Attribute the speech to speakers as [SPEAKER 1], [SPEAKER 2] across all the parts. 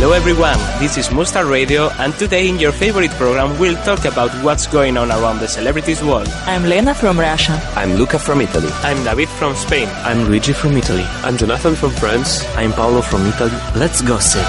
[SPEAKER 1] Hello everyone, this is Mustard Radio and today in your favorite program we'll talk about what's going on around the celebrities world.
[SPEAKER 2] I'm Lena from Russia.
[SPEAKER 3] I'm Luca from Italy.
[SPEAKER 1] I'm David from Spain.
[SPEAKER 4] I'm Luigi from Italy.
[SPEAKER 5] I'm Jonathan from France.
[SPEAKER 6] I'm Paolo from Italy.
[SPEAKER 7] Let's gossip.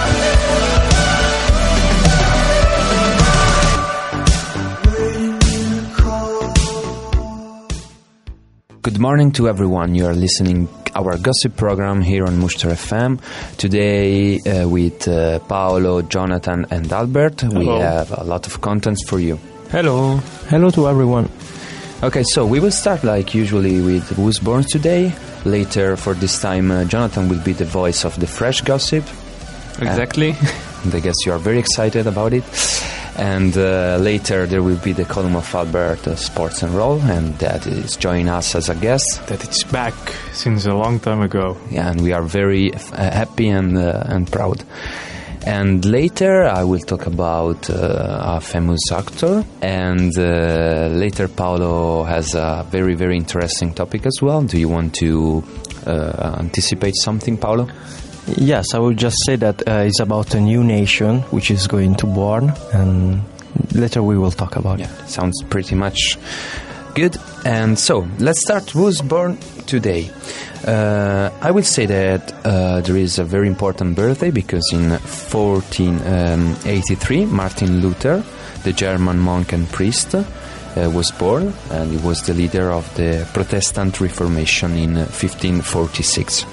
[SPEAKER 8] Good morning to everyone. You are listening our gossip program here on Mushtar FM. Today uh, with uh, Paolo, Jonathan, and Albert,
[SPEAKER 9] Hello.
[SPEAKER 8] we have a lot of contents for you.
[SPEAKER 9] Hello.
[SPEAKER 10] Hello to everyone.
[SPEAKER 8] Okay, so we will start like usually with Who's Born Today. Later, for this time, uh, Jonathan will be the voice of the fresh gossip.
[SPEAKER 9] Exactly.
[SPEAKER 8] I guess you are very excited about it. And uh, later there will be the column of Albert uh, Sports and Roll, and that is joining us as a guest.
[SPEAKER 9] That it's back since a long time ago.
[SPEAKER 8] Yeah, and we are very uh, happy and uh, and proud. And later I will talk about uh, a famous actor, and uh, later Paolo has a very very interesting topic as well. Do you want to uh, anticipate something, Paolo?
[SPEAKER 10] Yes, I would just say that uh, it's about a new nation which is going to born, and later we will talk about
[SPEAKER 8] yeah, it. Sounds pretty much good. And so let's start. Who's born today? Uh, I will say that uh, there is a very important birthday because in 1483, Martin Luther, the German monk and priest, uh, was born, and he was the leader of the Protestant Reformation in 1546.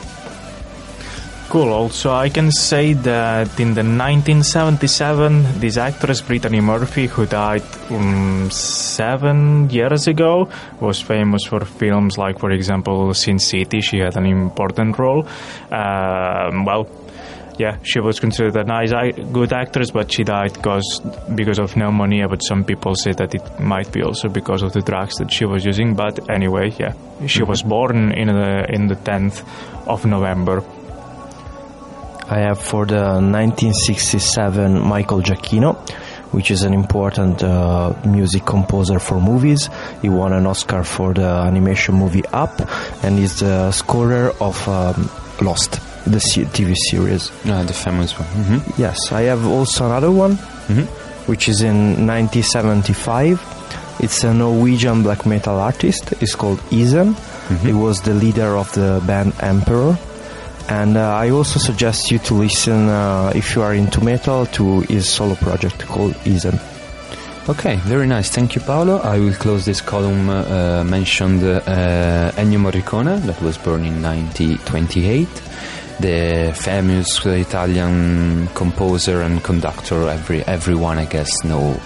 [SPEAKER 9] Cool. Also, I can say that in the 1977, this actress Brittany Murphy, who died um, seven years ago, was famous for films like, for example, Sin City. She had an important role. Um, well, yeah, she was considered a nice, good actress, but she died because because of pneumonia. But some people say that it might be also because of the drugs that she was using. But anyway, yeah, she mm-hmm. was born in the in the 10th of November.
[SPEAKER 10] I have for the 1967 Michael Giacchino, which is an important uh, music composer for movies. He won an Oscar for the animation movie Up, and is the scorer of um, Lost, the TV series.
[SPEAKER 8] Uh, the famous one. Mm-hmm.
[SPEAKER 10] Yes, I have also another one, mm-hmm. which is in 1975. It's a Norwegian black metal artist. It's called Ihsahn. Mm-hmm. He was the leader of the band Emperor and uh, I also suggest you to listen uh, if you are into metal to his solo project called Ihsahn.
[SPEAKER 8] Okay, very nice. Thank you, Paolo. I will close this column uh, mentioned uh, Ennio Morricone, that was born in 1928, the famous Italian composer and conductor. Every everyone, I guess, know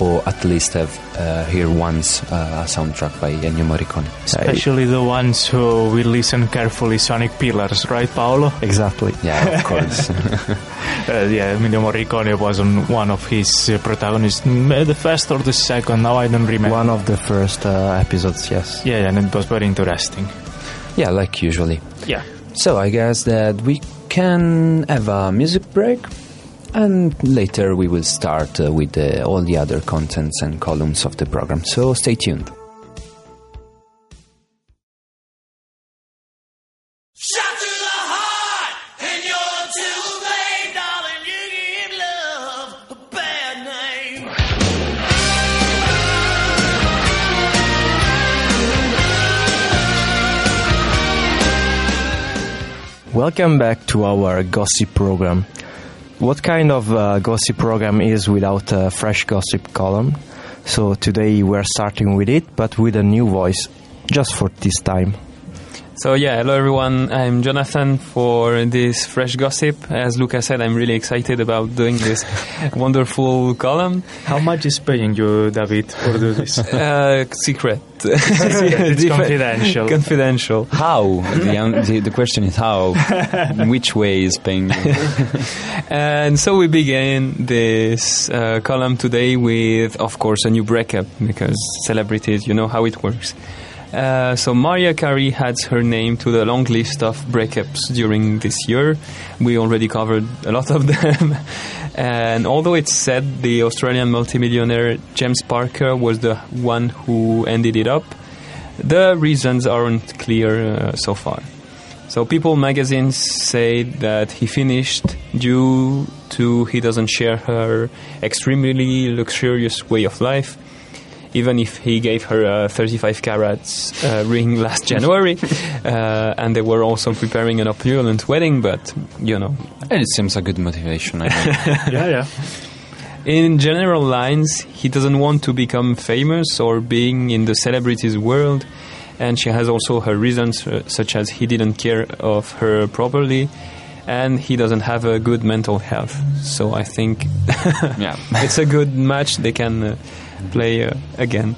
[SPEAKER 8] or at least have uh, heard once uh, a soundtrack by Ennio Morricone.
[SPEAKER 9] Especially the ones who will listen carefully Sonic Pillars, right, Paolo?
[SPEAKER 10] Exactly.
[SPEAKER 8] Yeah, of course.
[SPEAKER 9] uh, yeah, Ennio Morricone was on one of his uh, protagonists, the first or the second, now I don't remember.
[SPEAKER 10] One of the first uh, episodes, yes.
[SPEAKER 9] Yeah, and it was very interesting.
[SPEAKER 8] Yeah, like usually.
[SPEAKER 9] Yeah.
[SPEAKER 8] So I guess that we can have a music break and later we will start uh, with uh, all the other contents and columns of the program. So stay tuned.
[SPEAKER 10] Welcome back to our gossip program. What kind of uh, gossip program is without a fresh gossip column? So today we're starting with it, but with a new voice, just for this time.
[SPEAKER 11] So yeah, hello everyone. I'm Jonathan for this fresh gossip. As Luca said, I'm really excited about doing this wonderful column.
[SPEAKER 9] How much is paying you, David, for do this?
[SPEAKER 11] Uh, secret.
[SPEAKER 9] it's confidential.
[SPEAKER 11] Confidential.
[SPEAKER 8] How? The, un- the, the question is how? In which way is paying you?
[SPEAKER 11] And so we begin this uh, column today with, of course, a new breakup because celebrities, you know how it works. Uh, so Mariah Carey adds her name to the long list of breakups during this year. We already covered a lot of them. and although it's said the Australian multimillionaire James Packer was the one who ended it up, the reasons aren't clear uh, so far. So People magazine say that he finished due to he doesn't share her extremely luxurious way of life. Even if he gave her a 35 carats uh, ring last January, uh, and they were also preparing an opulent wedding, but you know,
[SPEAKER 8] And it seems a good motivation. I mean.
[SPEAKER 9] yeah, yeah.
[SPEAKER 11] in general lines, he doesn't want to become famous or being in the celebrities world, and she has also her reasons, uh, such as he didn't care of her properly, and he doesn't have a good mental health. So I think
[SPEAKER 8] yeah.
[SPEAKER 11] it's a good match they can uh, play uh, again.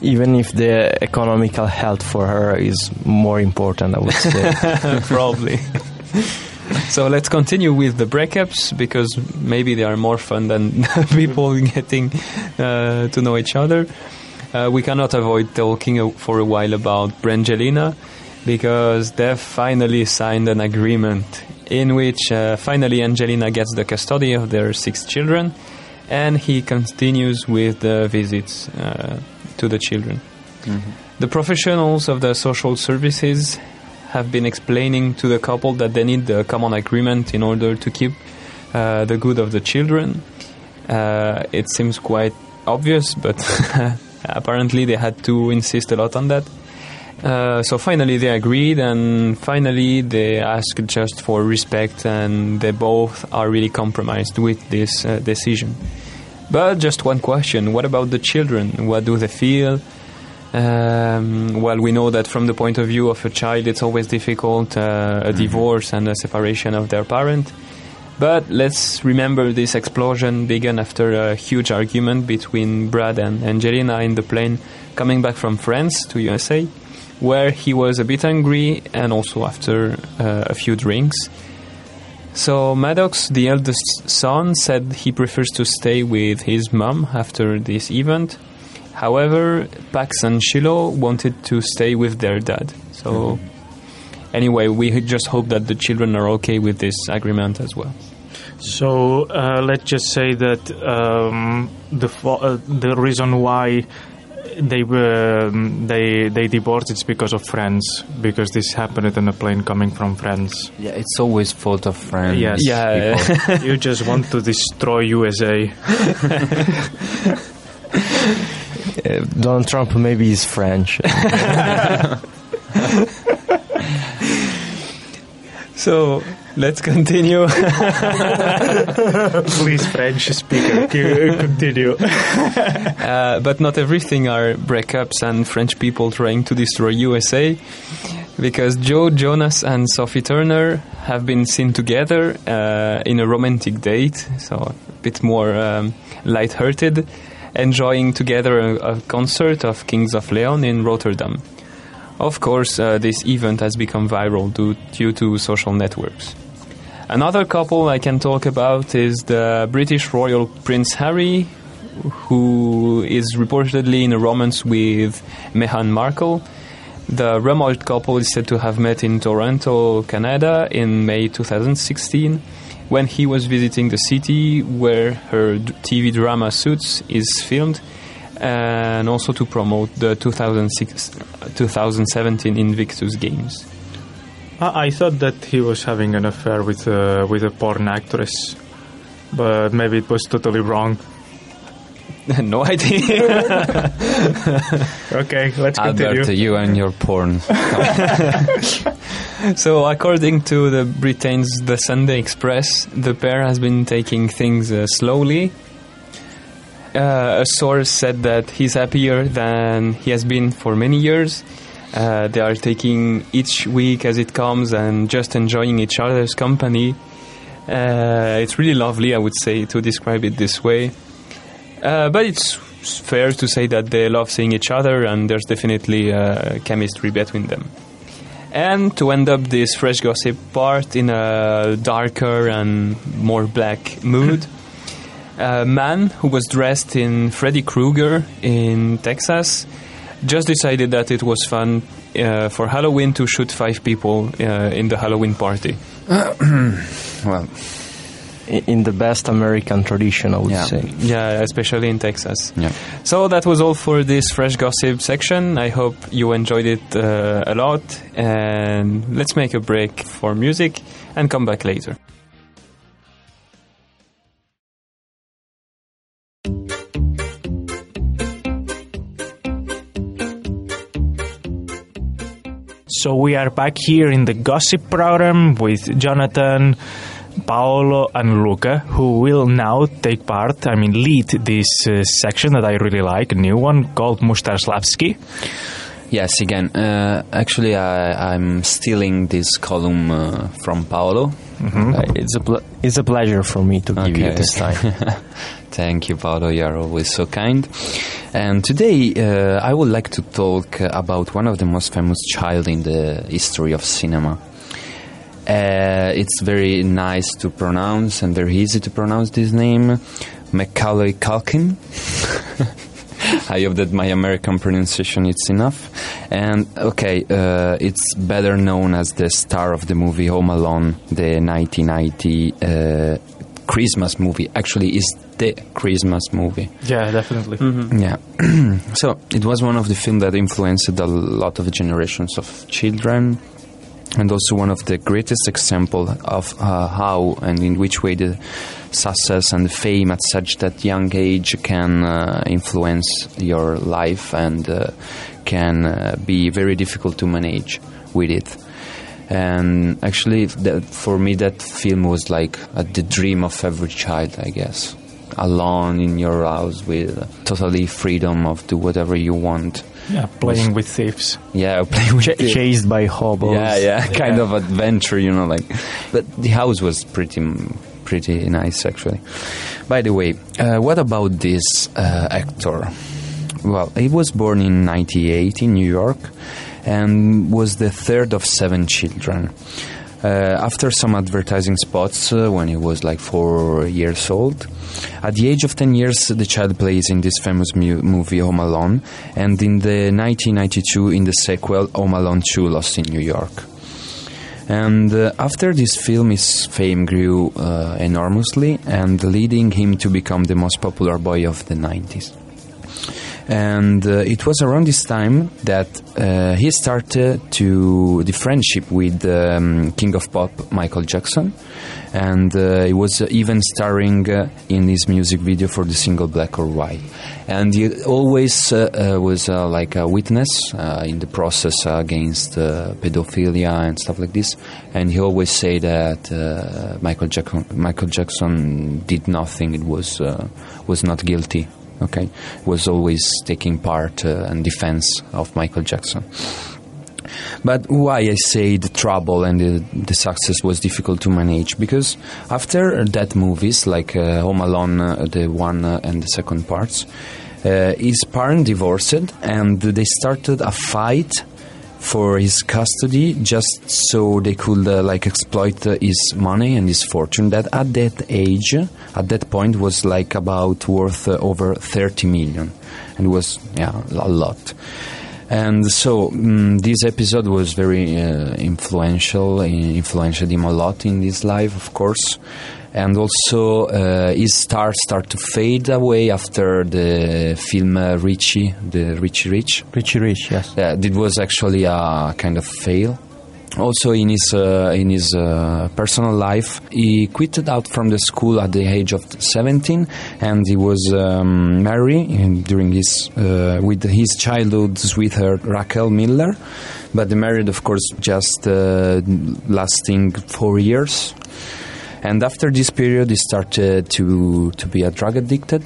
[SPEAKER 10] Even if the economical health for her is more important, I would say.
[SPEAKER 11] Probably. so let's continue with the breakups because maybe they are more fun than people getting uh, to know each other. Uh, we cannot avoid talking for a while about Brangelina because they've finally signed an agreement in which uh, finally Angelina gets the custody of their six children and he continues with the visits uh, to the children. The professionals of the social services have been explaining to the couple that they need a common agreement in order to keep uh, the good of the children. Uh, it seems quite obvious, but apparently they had to insist a lot on that. Uh, so finally they agreed, and finally they asked just for respect, and they both are really compromised with this uh, decision. But just one question: What about the children? What do they feel? Um, well, we know that from the point of view of a child, it's always difficult uh, a divorce and a separation of their parent. But let's remember this explosion began after a huge argument between Brad and Angelina in the plane coming back from France to USA, where he was a bit angry and also after uh, a few drinks. So Maddox, the eldest son, said he prefers to stay with his mom after this event. However, Pax and Shiloh wanted to stay with their dad. So, anyway, we just hope that the children are okay with this agreement as well.
[SPEAKER 9] So uh, let's just say that um, the fo- uh, the reason why they were um, they they divorced it's because of friends because this happened on a plane coming from France.
[SPEAKER 8] yeah, it's always fault of friends.
[SPEAKER 9] Yes.
[SPEAKER 11] Yeah.
[SPEAKER 9] you just want to destroy USA.
[SPEAKER 10] Uh, Donald Trump maybe is French.
[SPEAKER 11] So, let's continue.
[SPEAKER 9] Please, French speaker, continue.
[SPEAKER 11] Uh, but not everything are breakups and French people trying to destroy USA. Because Joe Jonas and Sophie Turner have been seen together uh, in a romantic date, so a bit more um, light-hearted, enjoying together a, a concert of Kings of Leon in Rotterdam. Of course, uh, this event has become viral due, due to social networks. Another couple I can talk about is the British royal Prince Harry, who is reportedly in a romance with Meghan Markle. The rumored couple is said to have met in Toronto, Canada in May 2016 when he was visiting the city where her TV drama Suits is filmed and also to promote the 2006, 2017 Invictus Games.
[SPEAKER 9] I, I thought that he was having an affair with uh, with a porn actress, but maybe it was totally wrong.
[SPEAKER 11] no idea.
[SPEAKER 9] Okay, let's continue.
[SPEAKER 8] Albert, you and your porn.
[SPEAKER 11] So, according to the Britain's The Sunday Express, the pair has been taking things uh, slowly. Uh, a source said that he's happier than he has been for many years,
[SPEAKER 3] Uh, they are taking each week as it comes and just enjoying each other's company. Uh, it's really lovely, I would say, to describe it this way. Uh, but it's fair to say that they love seeing each other, and there's definitely uh, chemistry between them. And to end up this fresh gossip part in a darker and more black mood, a man who was dressed in Freddy Krueger in Texas just decided that it was fun uh, for Halloween to shoot five people uh, in the Halloween party.
[SPEAKER 8] well,
[SPEAKER 10] In the best American tradition, I would
[SPEAKER 8] Yeah.
[SPEAKER 10] say.
[SPEAKER 3] Yeah, especially in Texas.
[SPEAKER 8] yeah.
[SPEAKER 3] So that was all for this fresh gossip section. I hope you enjoyed it uh, a lot. And let's make a break for music and come back later.
[SPEAKER 9] So we are back here in the gossip program with Jonathan, Paolo, and Luca, who will now take part, I mean, lead this uh, section that I really like, a new one called Mustarlavsky.
[SPEAKER 8] Yes, again. Uh, actually, I, I'm stealing this column uh, from Paolo.
[SPEAKER 10] Uh, it's a ple- it's a pleasure for me to give you this time.
[SPEAKER 8] Thank you, Paolo. You are always so kind. And today, uh, I would like to talk about one of the most famous child in the history of cinema. Uh, it's very nice to pronounce and very easy to pronounce this name, Macaulay Culkin. I hope that my American pronunciation is enough. And okay, uh, it's better known as the star of the movie Home Alone, the 1990 uh, Christmas movie. Actually, is the Christmas movie.
[SPEAKER 9] Yeah, definitely.
[SPEAKER 8] Yeah. so it was one of the films that influenced a lot of generations of children, and also one of the greatest example of uh, how and in which way the success and fame at such that young age can uh, influence your life and uh, can uh, be very difficult to manage with it. And actually, that, for me, that film was like uh, the dream of every child, I guess. Alone in your house with totally freedom of do whatever you want.
[SPEAKER 9] Yeah, playing with thieves.
[SPEAKER 8] Yeah, playing with
[SPEAKER 10] Ch-
[SPEAKER 8] the-
[SPEAKER 10] chased by hobos.
[SPEAKER 8] yeah, yeah, kind of adventure, you know, like. But the house was pretty, pretty nice, actually. By the way, uh, what about this uh, actor? Well, he was born in '98 in New York, and was the third of seven children. Uh, after some advertising spots uh, when he was like four years old. At the age of 10 years, the child plays in this famous mu- movie Home Alone, and in the 1992 in the sequel Home Alone 2 Lost in New York. And uh, after this film, his fame grew uh, enormously, and leading him to become the most popular boy of the 90s. And uh, it was around this time that uh, he started to the friendship with um, King of Pop Michael Jackson, and uh, he was even starring in his music video for the single Black or White. And he always was like a witness in the process against pedophilia and stuff like this. And he always say that Michael Jackson, Michael Jackson did nothing. It was was not guilty okay, was always taking part uh, and defense of Michael Jackson. But why I say the trouble and the, the success was difficult to manage? Because after that movies like uh, Home Alone, uh, the one uh, and the second parts, uh, his parents divorced and they started a fight for his custody just so they could uh, like exploit uh, his money and his fortune. That at that age at that point was like about worth uh, over 30 million. And was yeah a lot and so mm this episode was very uh, influential uh, influenced him a lot in his life of course and also uh, his star started to fade away after the film uh, Richie, the Richie Rich.
[SPEAKER 10] Richie Rich, yes.
[SPEAKER 8] Yeah, it was actually a kind of fail. Also, in his uh, in his uh, personal life, he quitted out from the school at the age of 17, and he was um, married during his uh, with his childhood sweetheart Raquel Miller, but the marriage, of course, just uh, lasting four years. And after this period, he started to to be a drug addicted,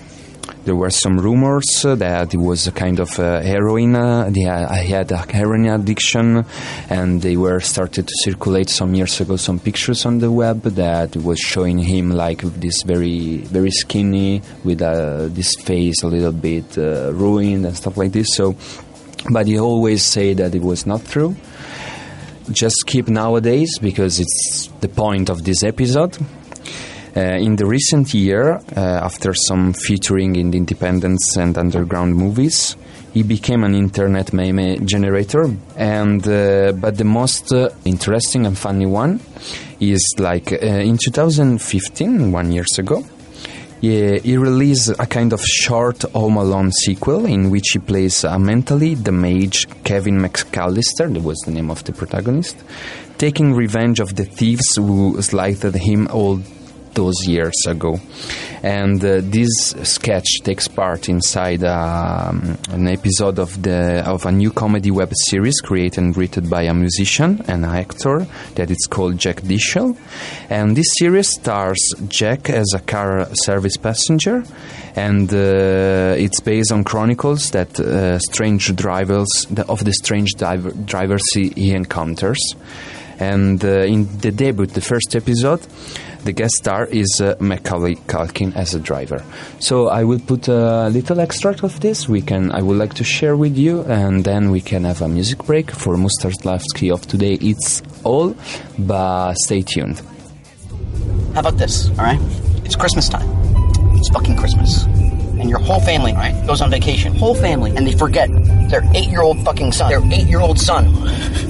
[SPEAKER 8] there were some rumors that he was a kind of uh, heroin. Uh, he had a heroin addiction, and they were started to circulate some years ago some pictures on the web that was showing him like this very very skinny with uh, this face a little bit uh, ruined and stuff like this. So, but he always said that it was not true. Just keep nowadays because it's the point of this episode. Uh, in the recent year, uh, after some featuring in the independence and underground movies, he became an internet meme generator. And uh, but the most interesting and funny one is like in 2015, one years ago. He, he released a kind of short Home Alone sequel in which he plays a mentally mage Kevin McAllister, that was the name of the protagonist, taking revenge of the thieves who slighted him all those years ago. And uh, this sketch takes part inside um, an episode of the of a new comedy web series created and written by a musician and an actor that it's called Jack Dishel. And this series stars Jack as a car service passenger, and uh, it's based on chronicles that uh, strange drivers of the strange diver, drivers he, he encounters. And uh, in the debut, the first episode, the guest star is uh, Macaulay Culkin as a driver. So I will put a little extract of this. We can. I would like to share with you, and then we can have a music break for Mustarlavsky of today. It's all, but stay tuned.
[SPEAKER 12] How about this? All right, it's Christmas time. It's fucking Christmas. And your whole family, right, goes on vacation. Whole family. And they forget their eight year old fucking son. Their eight year old son.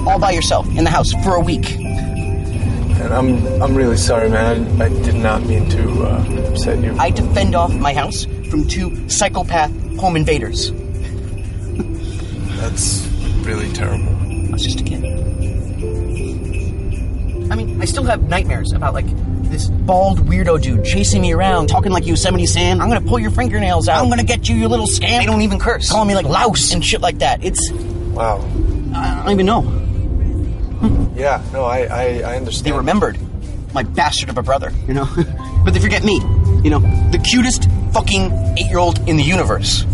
[SPEAKER 12] All by yourself in the house for a week.
[SPEAKER 13] And I'm I'm really sorry, man. I, I did not mean to uh, upset you.
[SPEAKER 12] I defend off my house from two psychopath home invaders.
[SPEAKER 13] That's really terrible.
[SPEAKER 12] I was just a kid. I mean, I still have nightmares about like this bald weirdo dude chasing me around, talking like Yosemite Sam. I'm gonna pull your fingernails out. I'm gonna get you, you little scam. They don't even curse. Calling me like louse and shit like that. It's
[SPEAKER 13] Wow.
[SPEAKER 12] I don't even know. Hmm.
[SPEAKER 13] Yeah, no, I, I, I understand.
[SPEAKER 12] They remembered my bastard of a brother, you know? but they forget me, you know? The cutest fucking eight year old in the universe.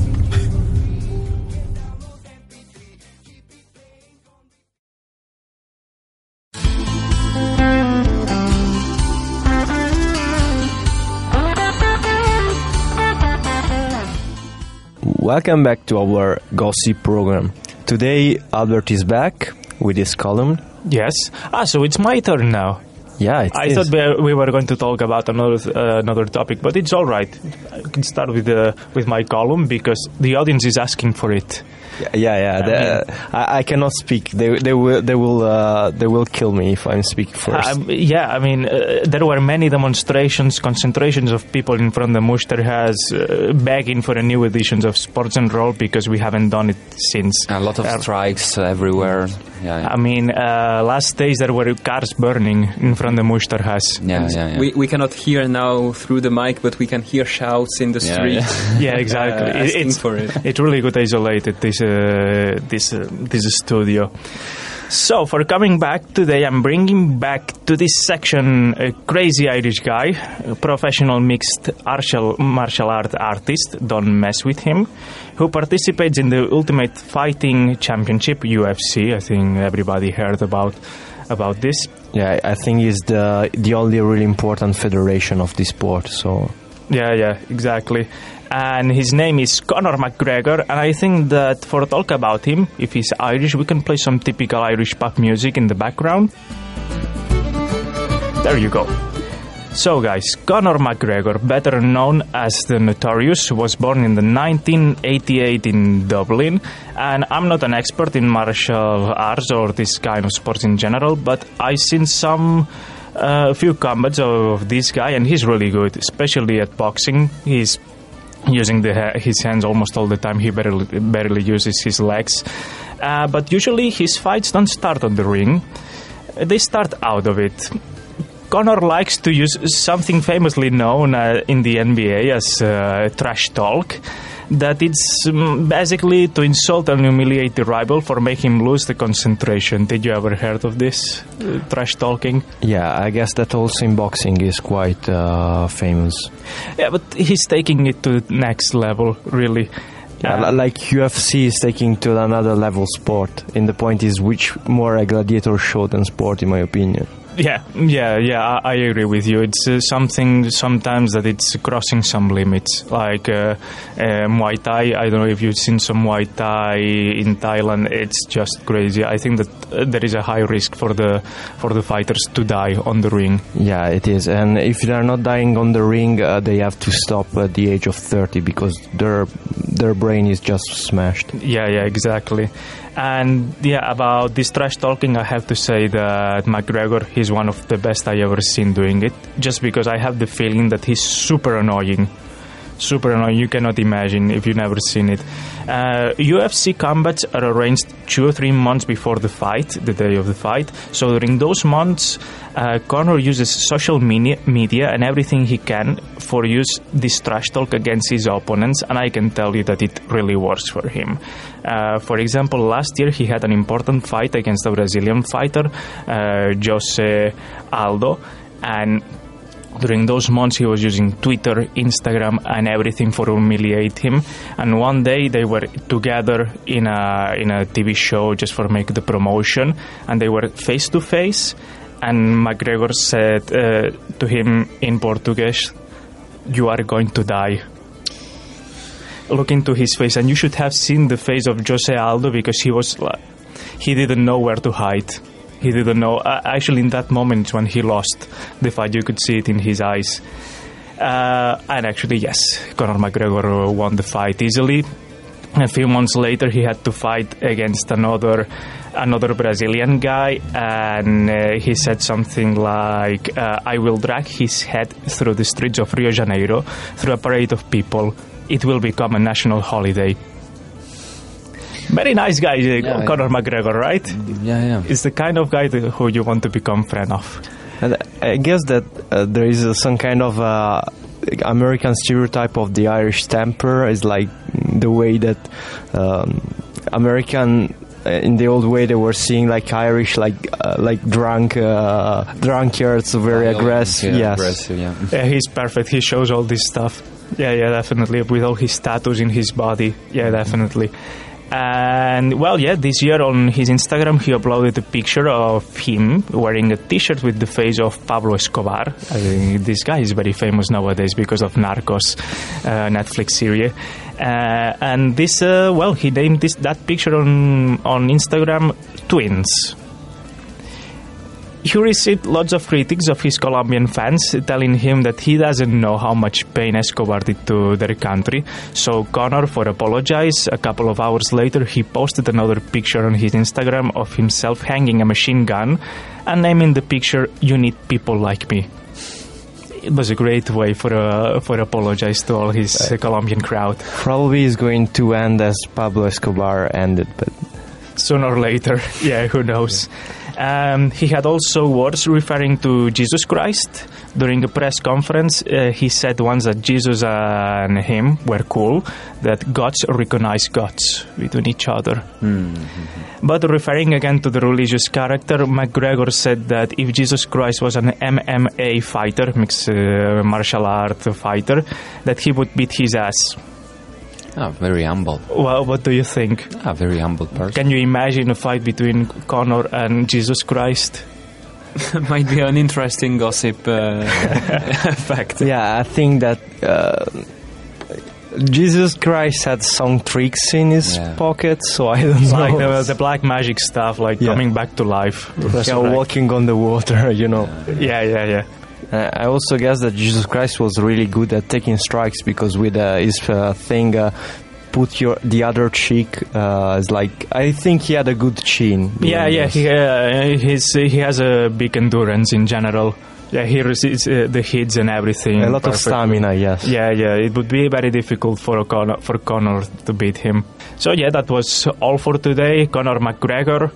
[SPEAKER 10] Welcome back to our gossip program. Today, Albert is back with his column.
[SPEAKER 9] Yes. Ah, so it's my turn now.
[SPEAKER 10] Yeah, it
[SPEAKER 9] I
[SPEAKER 10] is.
[SPEAKER 9] thought we, we were going to talk about another uh, another topic, but it's all right. I can start with the with my column because the audience is asking for it.
[SPEAKER 10] Yeah, yeah. yeah. The- I, I cannot speak. They, they will, they will, uh, they will kill me if I'm speaking first.
[SPEAKER 9] Um, yeah, I mean, uh, there were many demonstrations, concentrations of people in front of Muster has uh, begging for a new editions of Sports and Roll because we haven't done it since.
[SPEAKER 8] A lot of
[SPEAKER 9] Uh,
[SPEAKER 8] strikes everywhere. Yeah, yeah.
[SPEAKER 9] I mean, uh, last days there were cars burning in front of Muster has.
[SPEAKER 8] yeah, yeah, yeah.
[SPEAKER 3] We, we cannot hear now through the mic, but we can hear shouts in the
[SPEAKER 8] Yeah,
[SPEAKER 3] street.
[SPEAKER 8] yeah.
[SPEAKER 9] Yeah, exactly.
[SPEAKER 3] Uh,
[SPEAKER 9] It- it's
[SPEAKER 3] for it.
[SPEAKER 9] It really got isolated this uh, this uh, this studio. So for coming back today, I'm bringing back to this section a crazy Irish guy, a professional mixed martial martial art artist. Don't mess with him. Who participates in the Ultimate Fighting Championship (UFC)? I think everybody heard about about this.
[SPEAKER 10] yeah, I think it's the the only really important federation of this sport. So
[SPEAKER 9] Yeah, yeah, exactly. And his name is Conor McGregor, and I think that for a talk about him, if he's Irish, we can play some typical Irish pop music in the background. There you go. So, guys, Conor McGregor, better known as the Notorious, was born in the 1988 in Dublin. And I'm not an expert in martial arts or this kind of sports in general, but I've seen some a few combats of this guy, and he's really good, especially at boxing. He's using the, his hands almost all the time. He barely, barely uses his legs. Uh, but usually his fights don't start on the ring, they start out of it. Conor likes to use something famously known uh, in the NBA as uh, trash talk. That it's um, basically to insult and humiliate the rival for making him lose the concentration. Did you ever heard of this uh, trash talking?
[SPEAKER 10] Yeah, I guess that also in boxing is quite uh, famous.
[SPEAKER 9] Yeah, but he's taking it to the next level, really.
[SPEAKER 10] Yeah, like UFC is taking to another level sport. And the point is, which more a gladiator show than sport, in my opinion.
[SPEAKER 9] Yeah, yeah, yeah. I, I agree with you. It's uh, something sometimes that it's crossing some limits, like uh, uh, Muay Thai. I don't know if you've seen some Muay Thai in Thailand. It's just crazy. I think that uh, there is a high risk for the for the fighters to die on the ring.
[SPEAKER 10] Yeah, it is. And if they're not dying on the ring, uh, they have to stop at the age of 30 because their their brain is just smashed.
[SPEAKER 9] Yeah, yeah, exactly. And yeah, about this trash talking, I have to say that McGregor is one of the best I ever seen doing it. Just because I have the feeling that he's super annoying, super annoying. You cannot imagine if you've never seen it. Uh, UFC combats are arranged two or three months before the fight, the day of the fight. So during those months, uh, Conor uses social media, media and everything he can for use this trash talk against his opponents, and I can tell you that it really works for him. Uh, for example, last year he had an important fight against a Brazilian fighter, uh, Jose Aldo, and during those months he was using Twitter, Instagram, and everything for humiliate him. And one day they were together in a in a TV show just for make the promotion, and they were face to face. And McGregor said uh, to him in Portuguese, "You are going to die." Look into his face, and you should have seen the face of Jose Aldo because he was he didn't know where to hide. He didn't know. Uh, actually, in that moment when he lost the fight, you could see it in his eyes. Uh, and actually, yes, Conor McGregor won the fight easily. A few months later, he had to fight against another another Brazilian guy, and uh, he said something like, uh, "I will drag his head through the streets of Rio de Janeiro, through a parade of people. It will become a national holiday." Very nice guy, uh,
[SPEAKER 8] Yeah,
[SPEAKER 9] Conor McGregor, right?
[SPEAKER 8] Yeah, yeah.
[SPEAKER 9] It's the kind of guy that, who you want to become friend of.
[SPEAKER 10] And I guess that uh, there is uh, some kind of uh, American stereotype of the Irish temper is like the way that um, American uh, in the old way they were seeing like Irish like uh, like drunk uh, drunkards very aggressive
[SPEAKER 8] Yeah,
[SPEAKER 10] yes
[SPEAKER 8] aggressive, yeah.
[SPEAKER 9] Yeah, he's perfect. He shows all this stuff. Yeah, yeah, definitely. With all his tattoos in his body. Yeah, definitely. And well, yeah, this year on his Instagram, he uploaded a picture of him wearing a T-shirt with the face of Pablo Escobar. I think this guy is very famous nowadays because of Narcos, uh, Netflix series. Uh, and this, uh, well, he named this that picture on on Instagram "Twins." He received lots of critics of his Colombian fans telling him that he doesn't know how much pain Escobar did to their country. So Conor for apologize, a couple of hours later he posted another picture on his Instagram of himself hanging a machine gun and naming the picture "You need people like me." It was a great way for a, for apologize to all his uh, Colombian crowd.
[SPEAKER 10] probably is going to end as Pablo Escobar ended but
[SPEAKER 9] sooner or later. Yeah, who knows? Um, he had also words referring to Jesus Christ. During a press conference, uh, he said once that Jesus and him were cool, that gods recognize gods between each other. But referring again to the religious character, McGregor said that if Jesus Christ was an MMA fighter, mixed uh, martial art fighter, that he would beat his ass.
[SPEAKER 8] Ah, very humble.
[SPEAKER 9] Well, what do you think?
[SPEAKER 8] Ah, very humble person.
[SPEAKER 9] Can you imagine a fight between Conor and Jesus Christ?
[SPEAKER 3] Might be an interesting gossip uh, fact.
[SPEAKER 10] yeah I think that uh, Jesus Christ had some tricks in his
[SPEAKER 8] Yeah.
[SPEAKER 10] pocket so I don't know
[SPEAKER 9] like the, the black magic stuff, like
[SPEAKER 10] Yeah.
[SPEAKER 9] coming back to life.
[SPEAKER 10] yeah, walking on the water you know
[SPEAKER 9] yeah, yeah, yeah.
[SPEAKER 10] Uh, I also guess that Jesus Christ was really good at taking strikes because with uh, his uh, thing, uh, put your the other cheek uh, is like I think he had a good chin.
[SPEAKER 9] Yeah, yeah. He uh, he's, he has a big endurance in general. Yeah, he receives uh, the hits and everything.
[SPEAKER 10] a lot of stamina. Yes.
[SPEAKER 9] Yeah, yeah. It would be very difficult for Conor, for Conor to beat him. So yeah, that was all for today. Conor McGregor,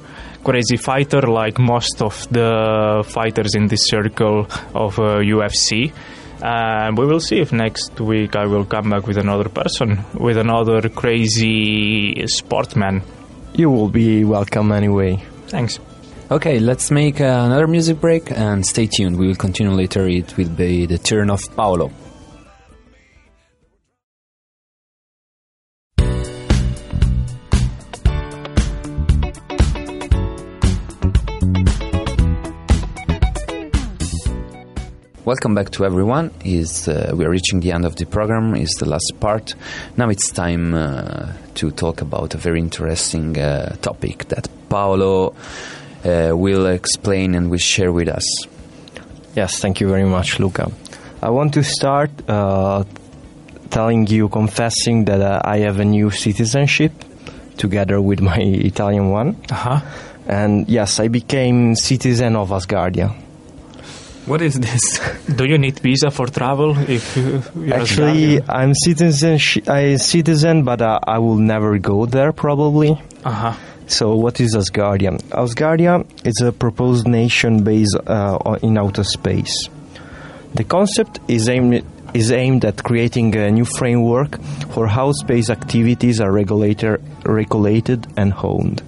[SPEAKER 9] crazy fighter like most of the fighters in this circle of uh, UFC. And we will see if next week I will come back with another person, with another crazy sportman.
[SPEAKER 10] You will be welcome anyway.
[SPEAKER 9] Thanks.
[SPEAKER 8] Okay, let's make uh, another music break and stay tuned. We will continue later. It will be the turn of Paolo. Welcome back to everyone. Is uh, we are reaching the end of the program. Is the last part. Now it's time uh, to talk about a very interesting uh, topic that Paolo uh, will explain and will share with us.
[SPEAKER 10] Yes, thank you very much, Luca. I want to start uh, telling you, confessing that uh, I have a new citizenship together with my Italian one.
[SPEAKER 9] Uh-huh.
[SPEAKER 10] And yes, I became citizen of Asgardia.
[SPEAKER 3] What is this?
[SPEAKER 9] Do you need visa for travel? If you, you're
[SPEAKER 10] Actually,
[SPEAKER 9] Asgardian?
[SPEAKER 10] I'm citizen. I citizen, but uh, I will never go there probably.
[SPEAKER 9] uh-huh.
[SPEAKER 10] So, what is Asgardia? Asgardia is a proposed nation based uh, in outer space. The concept is aimed is aimed at creating a new framework for how space activities are regulator, regulated and honed,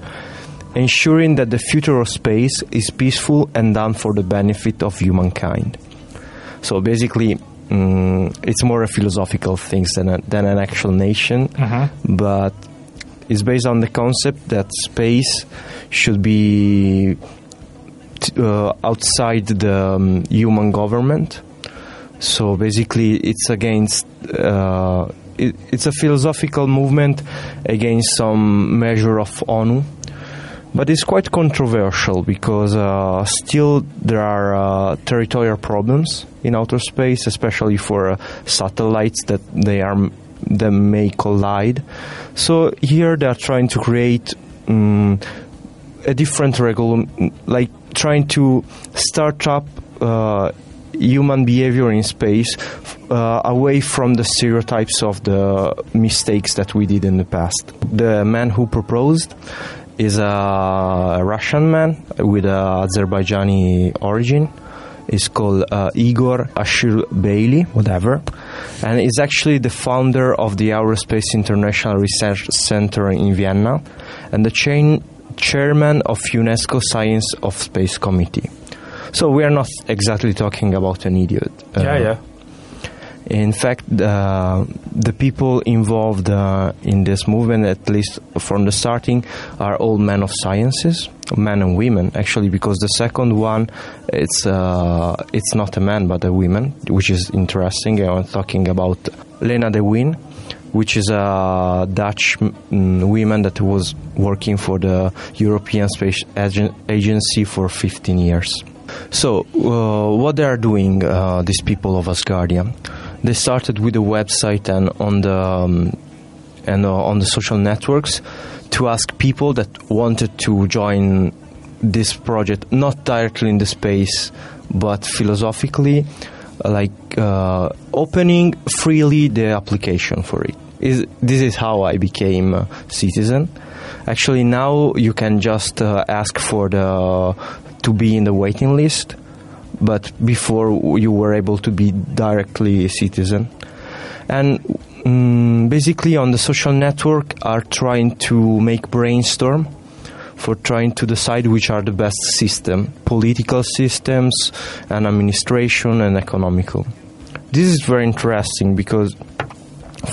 [SPEAKER 10] ensuring that the future of space is peaceful and done for the benefit of humankind. So basically, mm, it's more a philosophical thing than, a, than an actual nation, but it's based on the concept that space should be t- uh, outside the um, human government. So basically, it's against. Uh, it, it's a philosophical movement against some measure of ONU, but it's quite controversial because uh, still there are uh, territorial problems in outer space, especially for uh, satellites that they are that may collide. So here they are trying to create. Um, a different regulum, like trying to start up uh, human behavior in space uh, away from the stereotypes of the mistakes that we did in the past. The man who proposed is a Russian man with a Azerbaijani origin. It's called uh, Igor Ashurbeyli, whatever, and is actually the founder of the Aerospace International Research Center in Vienna, and the chain chairman of UNESCO Science of Space Committee. So we are not exactly talking about an idiot.
[SPEAKER 9] yeah,
[SPEAKER 10] Uh,
[SPEAKER 9] yeah.
[SPEAKER 10] In fact, uh, the people involved uh, in this movement, at least from the starting, are all men of sciences, men and women, actually, because the second one, it's uh, it's not a man but a woman, which is interesting. I'm talking about Lena De Winne, which is a Dutch mm, woman that was working for the European Space Agen- Agency for 15 years. So, uh, what they are doing, uh, these people of Asgardia? They started with a website and on the um, and uh, on the social networks to ask people that wanted to join this project, not directly in the space, but philosophically, like uh, opening freely the application for it. Is this is how I became a citizen. Actually, now you can just uh, ask for the to be in the waiting list, but before you were able to be directly a citizen. And mm, basically, on the social network, are trying to make brainstorm for trying to decide which are the best system, political systems, and administration and economical. This is very interesting because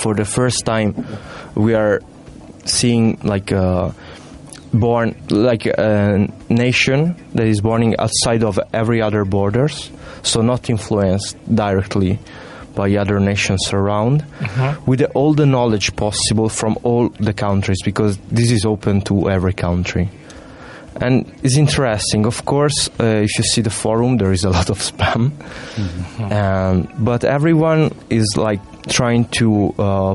[SPEAKER 10] for the first time we are seeing like born like a nation that is born outside of every other borders so not influenced directly by other nations around with all the knowledge possible from all the countries because this is open to every country. And it's interesting of course uh, if you see the forum there is a lot of spam. Um, but everyone is like trying to uh,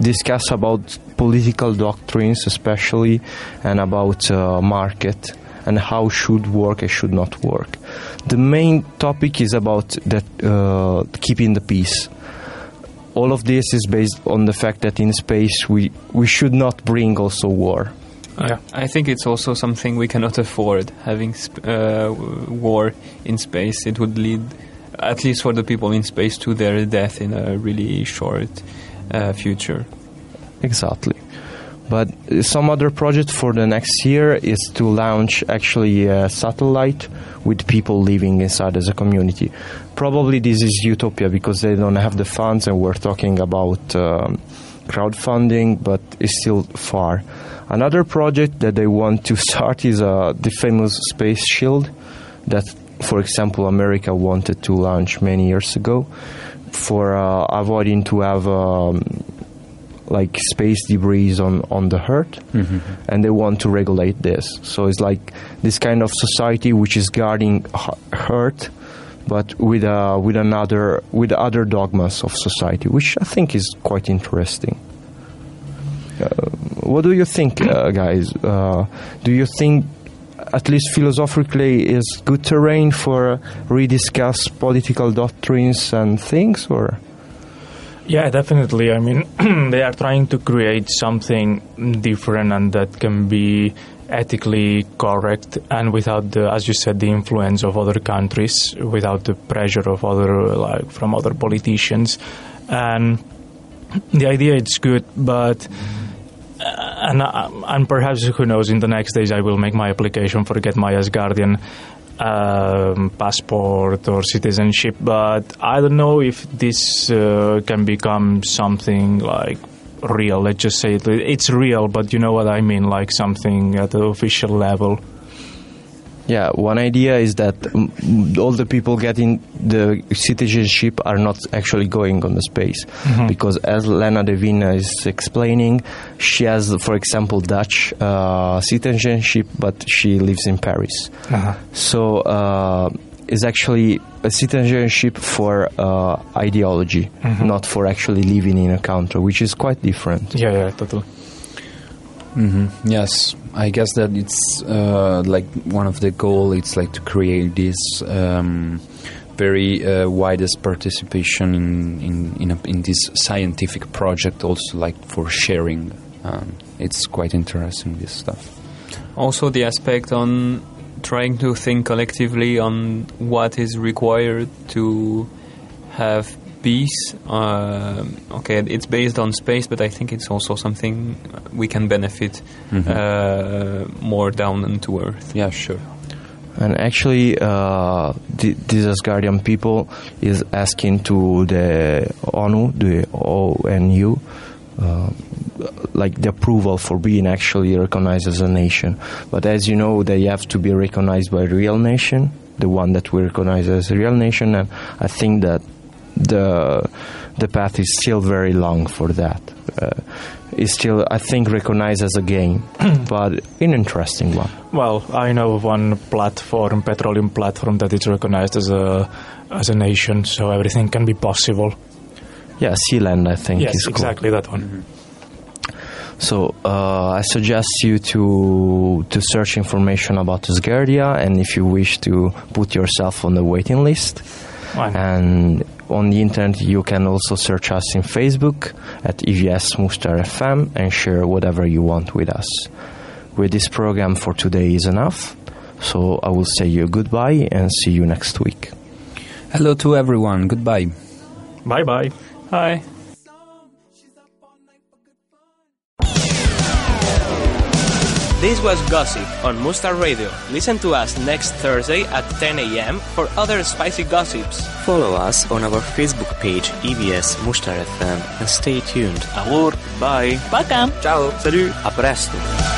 [SPEAKER 10] discuss about political doctrines especially and about uh, market and how should work and should not work the main topic is about that uh, keeping the peace all of this is based on the fact that in space we, we should not bring also war
[SPEAKER 9] Yeah.
[SPEAKER 3] I think it's also something we cannot afford having sp- uh, war in space. It would lead at least for the people in space, to their death in a really short uh, future.
[SPEAKER 10] Exactly. But some other project for the next year is to launch actually a satellite with people living inside as a community. Probably this is utopia because they don't have the funds, and we're talking about um, crowdfunding, but it's still far. Another project that they want to start is uh, the famous space shield that, for example, America wanted to launch many years ago for uh, avoiding to have. Um, like space debris on, on the earth
[SPEAKER 8] Mm-hmm.
[SPEAKER 10] and they want to regulate this. So it's like this kind of society which is guarding earth but with uh, with another with other dogmas of society which i think is quite interesting. Uh, what do you think uh, guys? Uh, do you think at least philosophically is good terrain for rediscuss political doctrines and things or
[SPEAKER 9] Yeah, definitely. I mean, they are trying to create something different and that can be ethically correct and without the, as you said, the influence of other countries, without the pressure of other, like from other politicians. And the idea is good, but uh, and uh, and perhaps who knows? In the next days, I will make my application for get my Asgardian um, passport or citizenship. But I don't know if this uh, can become something like real. Let's just say it, it's real, but you know what I mean, like something at the official level.
[SPEAKER 10] Yeah, one idea is that all the people getting the citizenship are not actually going on the space because, as Lena De Winne is explaining, she has, for example, Dutch uh, citizenship, but she lives in Paris. So uh, it's actually a citizenship for uh, ideology, not for actually living in a country, which is quite different.
[SPEAKER 9] Yeah, yeah, totally.
[SPEAKER 8] hmm Yes, I guess that it's uh, like one of the goal. It's like to create this um, very uh, widest participation in in in, a, in this scientific project. Also, like for sharing. Um, it's quite interesting this stuff.
[SPEAKER 3] Also, the aspect on trying to think collectively on what is required to have peace. Um okay, it's based on space, but I think it's also something we can benefit uh, more down into earth.
[SPEAKER 8] Yeah, sure.
[SPEAKER 10] And actually, uh, the, these Asgardian people is asking to the ONU, the ONU, uh, like the approval for being actually recognized as a nation. But as you know, they have to be recognized by a real nation, the one that we recognize as a real nation. And I think that the the path is still very long for that. Uh, it's still, I think, recognized as a game, but an interesting one.
[SPEAKER 9] Well, I know of one platform, petroleum platform, that is recognized as a as a nation, so everything can be possible.
[SPEAKER 10] Yeah, Sealand, I think.
[SPEAKER 9] yes, exactly that one.
[SPEAKER 10] So uh, I suggest you to to search information about Asgardia, and if you wish to put yourself on the waiting list.
[SPEAKER 9] Fine.
[SPEAKER 10] And on the internet, you can also search us in Facebook at EVS Mustar FM and share whatever you want with us. With this program for today is enough, so I will say you goodbye and see you next week.
[SPEAKER 8] Hello to everyone. Goodbye.
[SPEAKER 9] Bye bye.
[SPEAKER 3] Hi.
[SPEAKER 1] This was Gossip on Mustard Radio. Listen to us next Thursday at 10 a.m. for other spicy gossips.
[SPEAKER 6] Follow us on our Facebook page EBS Mustard FM and stay tuned.
[SPEAKER 1] Agur,
[SPEAKER 6] bye.
[SPEAKER 1] Welcome.
[SPEAKER 6] Ciao. Salut. A presto.